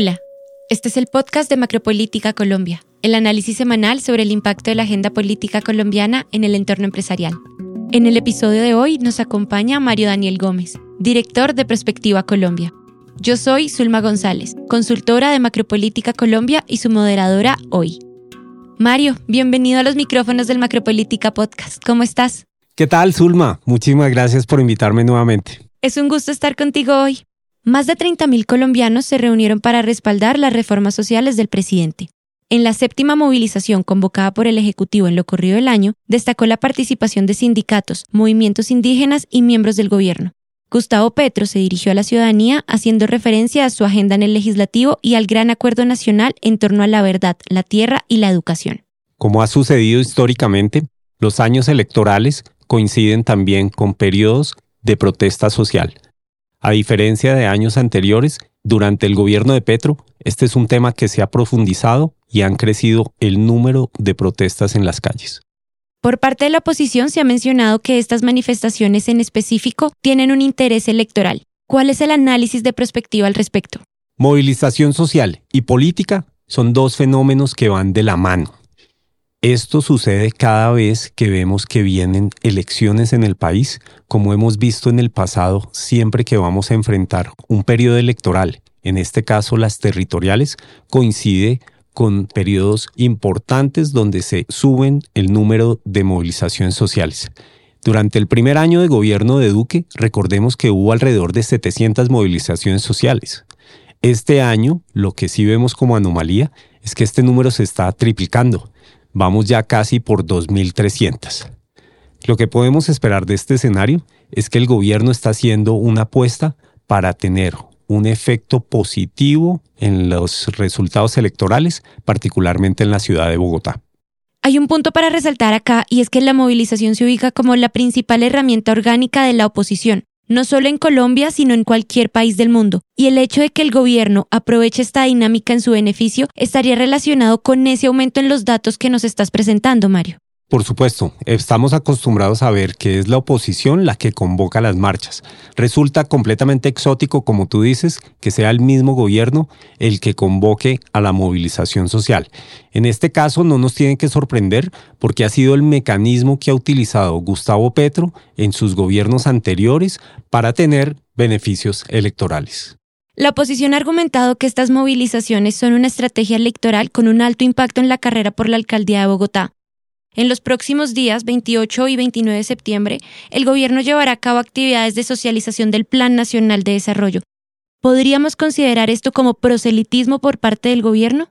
Hola, este es el podcast de Macropolítica Colombia, el análisis semanal sobre el impacto de la agenda política colombiana en el entorno empresarial. En el episodio de hoy nos acompaña Mario Daniel Gómez, director de Perspectiva Colombia. Yo soy Zulma González, consultora de Macropolítica Colombia y su moderadora hoy. Mario, bienvenido a los micrófonos del Macropolítica Podcast. ¿Cómo estás? ¿Qué tal, Zulma? Muchísimas gracias por invitarme nuevamente. Es un gusto estar contigo hoy. Más de 30.000 colombianos se reunieron para respaldar las reformas sociales del presidente. En la séptima movilización convocada por el Ejecutivo en lo corrido del año, destacó la participación de sindicatos, movimientos indígenas y miembros del gobierno. Gustavo Petro se dirigió a la ciudadanía haciendo referencia a su agenda en el legislativo y al gran acuerdo nacional en torno a la verdad, la tierra y la educación. Como ha sucedido históricamente, los años electorales coinciden también con periodos de protesta social a diferencia de años anteriores, durante el gobierno de Petro, este es un tema que se ha profundizado y han crecido el número de protestas en las calles. Por parte de la oposición se ha mencionado que estas manifestaciones en específico tienen un interés electoral. ¿Cuál es el análisis de perspectiva al respecto? Movilización social y política son dos fenómenos que van de la mano. Esto sucede cada vez que vemos que vienen elecciones en el país, como hemos visto en el pasado, siempre que vamos a enfrentar un periodo electoral, en este caso las territoriales, coincide con periodos importantes donde se suben el número de movilizaciones sociales. Durante el primer año de gobierno de Duque, recordemos que hubo alrededor de 700 movilizaciones sociales. Este año, lo que sí vemos como anomalía es que este número se está triplicando vamos ya casi por 2.300. Lo que podemos esperar de este escenario es que el gobierno está haciendo una apuesta para tener un efecto positivo en los resultados electorales, particularmente en la ciudad de Bogotá. Hay un punto para resaltar acá y es que la movilización se ubica como la principal herramienta orgánica de la oposición, no solo en Colombia, sino en cualquier país del mundo. Y el hecho de que el gobierno aproveche esta dinámica en su beneficio estaría relacionado con ese aumento en los datos que nos estás presentando, Mario. Por supuesto, estamos acostumbrados a ver que es la oposición la que convoca las marchas. Resulta completamente exótico, como tú dices, que sea el mismo gobierno el que convoque a la movilización social. En este caso no nos tiene que sorprender porque ha sido el mecanismo que ha utilizado Gustavo Petro en sus gobiernos anteriores para tener beneficios electorales. La oposición ha argumentado que estas movilizaciones son una estrategia electoral con un alto impacto en la carrera por la alcaldía de Bogotá en los próximos días, 28 y 29 de septiembre, el gobierno llevará a cabo actividades de socialización del Plan Nacional de Desarrollo. ¿Podríamos considerar esto como proselitismo por parte del gobierno?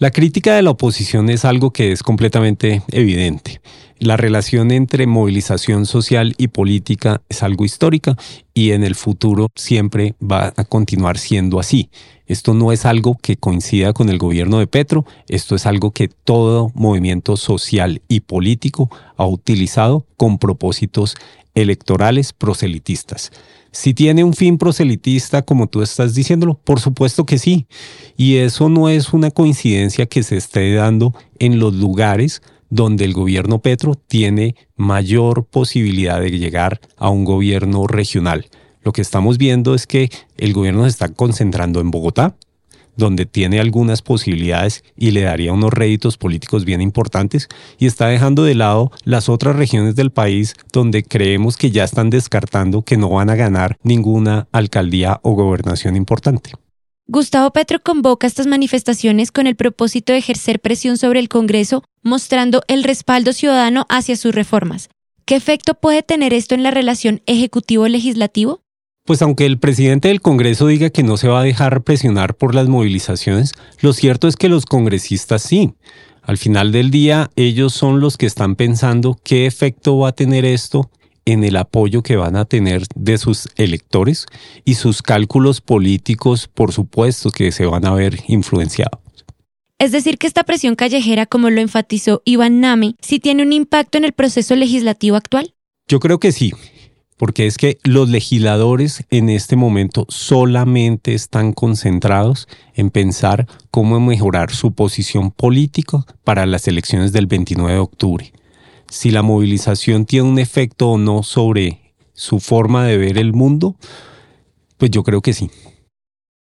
La crítica de la oposición es algo que es completamente evidente. La relación entre movilización social y política es algo histórica y en el futuro siempre va a continuar siendo así. Esto no es algo que coincida con el gobierno de Petro, esto es algo que todo movimiento social y político ha utilizado con propósitos electorales proselitistas. Si tiene un fin proselitista, como tú estás diciéndolo, por supuesto que sí. Y eso no es una coincidencia que se esté dando en los lugares donde el gobierno Petro tiene mayor posibilidad de llegar a un gobierno regional. Lo que estamos viendo es que el gobierno se está concentrando en Bogotá, donde tiene algunas posibilidades y le daría unos réditos políticos bien importantes y está dejando de lado las otras regiones del país donde creemos que ya están descartando que no van a ganar ninguna alcaldía o gobernación importante. Gustavo Petro convoca estas manifestaciones con el propósito de ejercer presión sobre el Congreso, mostrando el respaldo ciudadano hacia sus reformas. ¿Qué efecto puede tener esto en la relación ejecutivo-legislativo? Pues aunque el presidente del Congreso diga que no se va a dejar presionar por las movilizaciones, lo cierto es que los congresistas sí. Al final del día, ellos son los que están pensando qué efecto va a tener esto en el apoyo que van a tener de sus electores y sus cálculos políticos, por supuesto, que se van a ver influenciados. Es decir, que esta presión callejera, como lo enfatizó Iván Name, sí tiene un impacto en el proceso legislativo actual. Yo creo que sí porque es que los legisladores en este momento solamente están concentrados en pensar cómo mejorar su posición política para las elecciones del 29 de octubre. Si la movilización tiene un efecto o no sobre su forma de ver el mundo, pues yo creo que sí.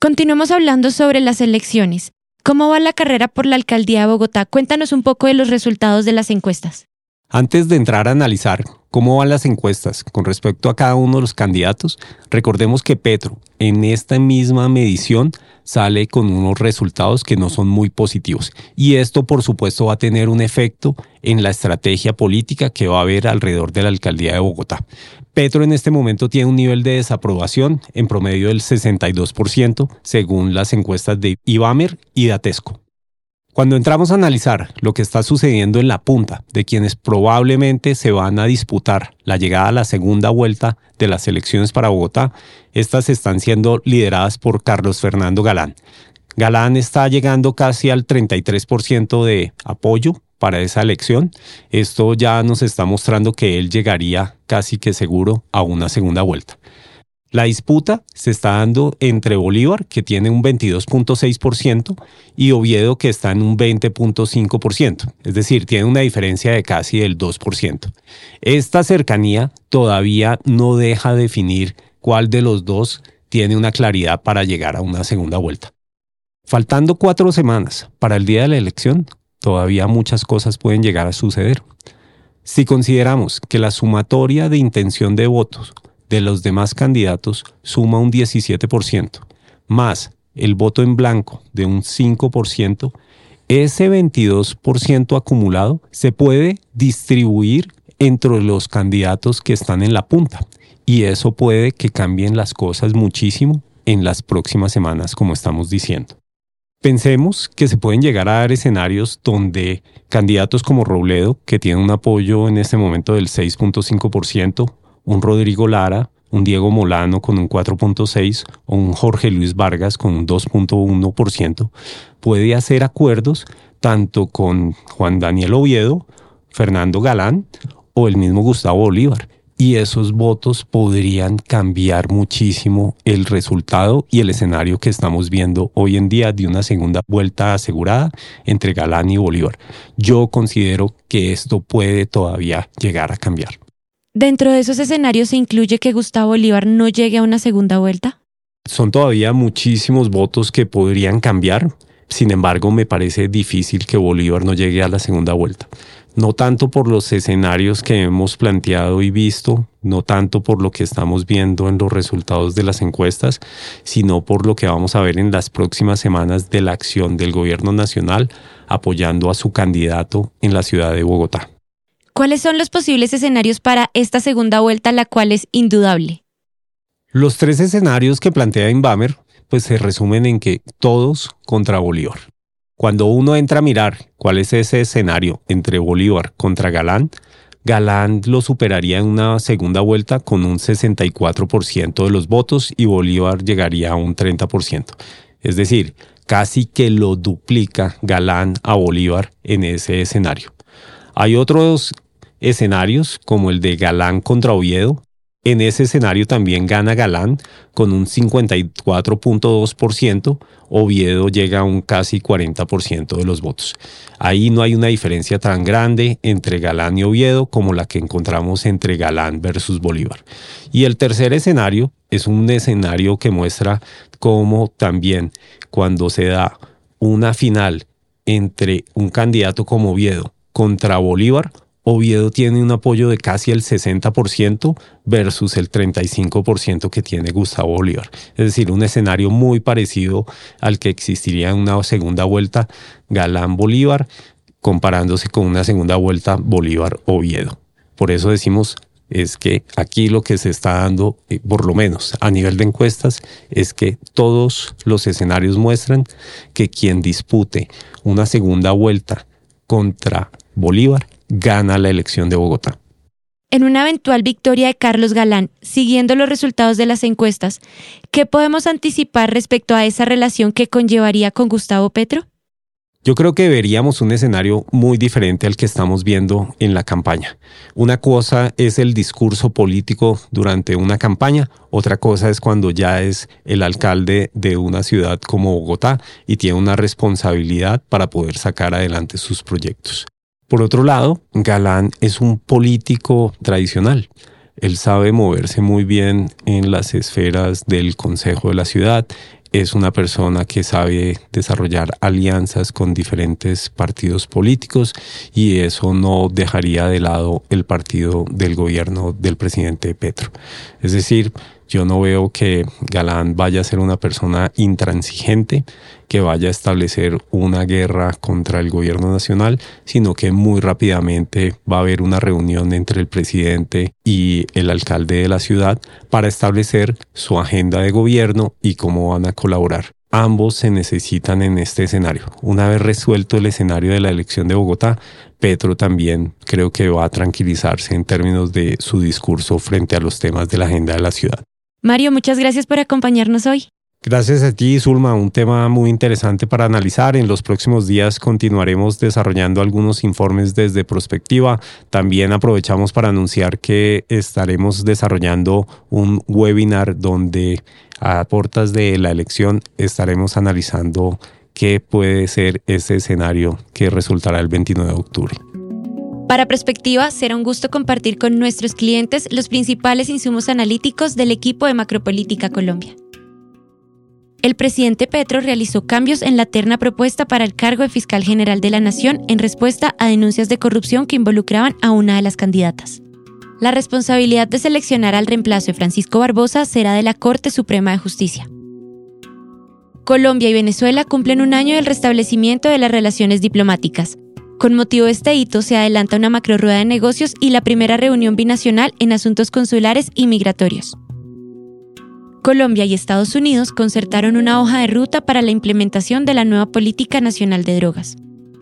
Continuamos hablando sobre las elecciones. ¿Cómo va la carrera por la alcaldía de Bogotá? Cuéntanos un poco de los resultados de las encuestas. Antes de entrar a analizar cómo van las encuestas con respecto a cada uno de los candidatos, recordemos que Petro en esta misma medición sale con unos resultados que no son muy positivos. Y esto, por supuesto, va a tener un efecto en la estrategia política que va a haber alrededor de la alcaldía de Bogotá. Petro en este momento tiene un nivel de desaprobación en promedio del 62%, según las encuestas de Ibamer y Datesco. Cuando entramos a analizar lo que está sucediendo en la punta de quienes probablemente se van a disputar la llegada a la segunda vuelta de las elecciones para Bogotá, estas están siendo lideradas por Carlos Fernando Galán. Galán está llegando casi al 33% de apoyo para esa elección. Esto ya nos está mostrando que él llegaría casi que seguro a una segunda vuelta. La disputa se está dando entre Bolívar, que tiene un 22.6%, y Oviedo, que está en un 20.5%. Es decir, tiene una diferencia de casi el 2%. Esta cercanía todavía no deja definir cuál de los dos tiene una claridad para llegar a una segunda vuelta. Faltando cuatro semanas para el día de la elección, todavía muchas cosas pueden llegar a suceder. Si consideramos que la sumatoria de intención de votos de los demás candidatos suma un 17%, más el voto en blanco de un 5%, ese 22% acumulado se puede distribuir entre los candidatos que están en la punta. Y eso puede que cambien las cosas muchísimo en las próximas semanas, como estamos diciendo. Pensemos que se pueden llegar a dar escenarios donde candidatos como Robledo, que tiene un apoyo en este momento del 6.5%, un Rodrigo Lara, un Diego Molano con un 4.6 o un Jorge Luis Vargas con un 2.1%, puede hacer acuerdos tanto con Juan Daniel Oviedo, Fernando Galán o el mismo Gustavo Bolívar. Y esos votos podrían cambiar muchísimo el resultado y el escenario que estamos viendo hoy en día de una segunda vuelta asegurada entre Galán y Bolívar. Yo considero que esto puede todavía llegar a cambiar. ¿Dentro de esos escenarios se incluye que Gustavo Bolívar no llegue a una segunda vuelta? Son todavía muchísimos votos que podrían cambiar. Sin embargo, me parece difícil que Bolívar no llegue a la segunda vuelta. No tanto por los escenarios que hemos planteado y visto, no tanto por lo que estamos viendo en los resultados de las encuestas, sino por lo que vamos a ver en las próximas semanas de la acción del gobierno nacional apoyando a su candidato en la ciudad de Bogotá. ¿Cuáles son los posibles escenarios para esta segunda vuelta, la cual es indudable? Los tres escenarios que plantea Inbamer pues se resumen en que todos contra Bolívar. Cuando uno entra a mirar cuál es ese escenario entre Bolívar contra Galán, Galán lo superaría en una segunda vuelta con un 64% de los votos y Bolívar llegaría a un 30%. Es decir, casi que lo duplica Galán a Bolívar en ese escenario. Hay otros escenarios como el de Galán contra Oviedo. En ese escenario también gana Galán con un 54.2%, Oviedo llega a un casi 40% de los votos. Ahí no hay una diferencia tan grande entre Galán y Oviedo como la que encontramos entre Galán versus Bolívar. Y el tercer escenario es un escenario que muestra cómo también cuando se da una final entre un candidato como Oviedo contra Bolívar, Oviedo tiene un apoyo de casi el 60% versus el 35% que tiene Gustavo Bolívar. Es decir, un escenario muy parecido al que existiría en una segunda vuelta Galán-Bolívar, comparándose con una segunda vuelta Bolívar-Oviedo. Por eso decimos es que aquí lo que se está dando, eh, por lo menos a nivel de encuestas, es que todos los escenarios muestran que quien dispute una segunda vuelta contra Bolívar gana la elección de Bogotá. En una eventual victoria de Carlos Galán, siguiendo los resultados de las encuestas, ¿qué podemos anticipar respecto a esa relación que conllevaría con Gustavo Petro? Yo creo que veríamos un escenario muy diferente al que estamos viendo en la campaña. Una cosa es el discurso político durante una campaña, otra cosa es cuando ya es el alcalde de una ciudad como Bogotá y tiene una responsabilidad para poder sacar adelante sus proyectos. Por otro lado, Galán es un político tradicional. Él sabe moverse muy bien en las esferas del Consejo de la Ciudad, es una persona que sabe desarrollar alianzas con diferentes partidos políticos y eso no dejaría de lado el partido del gobierno del presidente Petro. Es decir, yo no veo que Galán vaya a ser una persona intransigente, que vaya a establecer una guerra contra el gobierno nacional, sino que muy rápidamente va a haber una reunión entre el presidente y el alcalde de la ciudad para establecer su agenda de gobierno y cómo van a colaborar. Ambos se necesitan en este escenario. Una vez resuelto el escenario de la elección de Bogotá, Petro también creo que va a tranquilizarse en términos de su discurso frente a los temas de la agenda de la ciudad. Mario, muchas gracias por acompañarnos hoy. Gracias a ti, Zulma, un tema muy interesante para analizar. En los próximos días continuaremos desarrollando algunos informes desde Prospectiva. También aprovechamos para anunciar que estaremos desarrollando un webinar donde a portas de la elección estaremos analizando qué puede ser ese escenario que resultará el 29 de octubre. Para Perspectiva, será un gusto compartir con nuestros clientes los principales insumos analíticos del equipo de Macropolítica Colombia. El presidente Petro realizó cambios en la terna propuesta para el cargo de fiscal general de la Nación en respuesta a denuncias de corrupción que involucraban a una de las candidatas. La responsabilidad de seleccionar al reemplazo de Francisco Barbosa será de la Corte Suprema de Justicia. Colombia y Venezuela cumplen un año del restablecimiento de las relaciones diplomáticas, con motivo de este hito se adelanta una macro rueda de negocios y la primera reunión binacional en asuntos consulares y migratorios. Colombia y Estados Unidos concertaron una hoja de ruta para la implementación de la nueva Política Nacional de Drogas.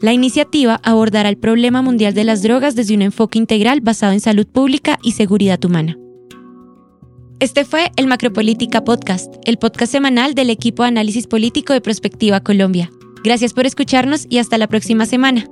La iniciativa abordará el problema mundial de las drogas desde un enfoque integral basado en salud pública y seguridad humana. Este fue el Macropolítica Podcast, el podcast semanal del equipo de análisis político de Prospectiva Colombia. Gracias por escucharnos y hasta la próxima semana.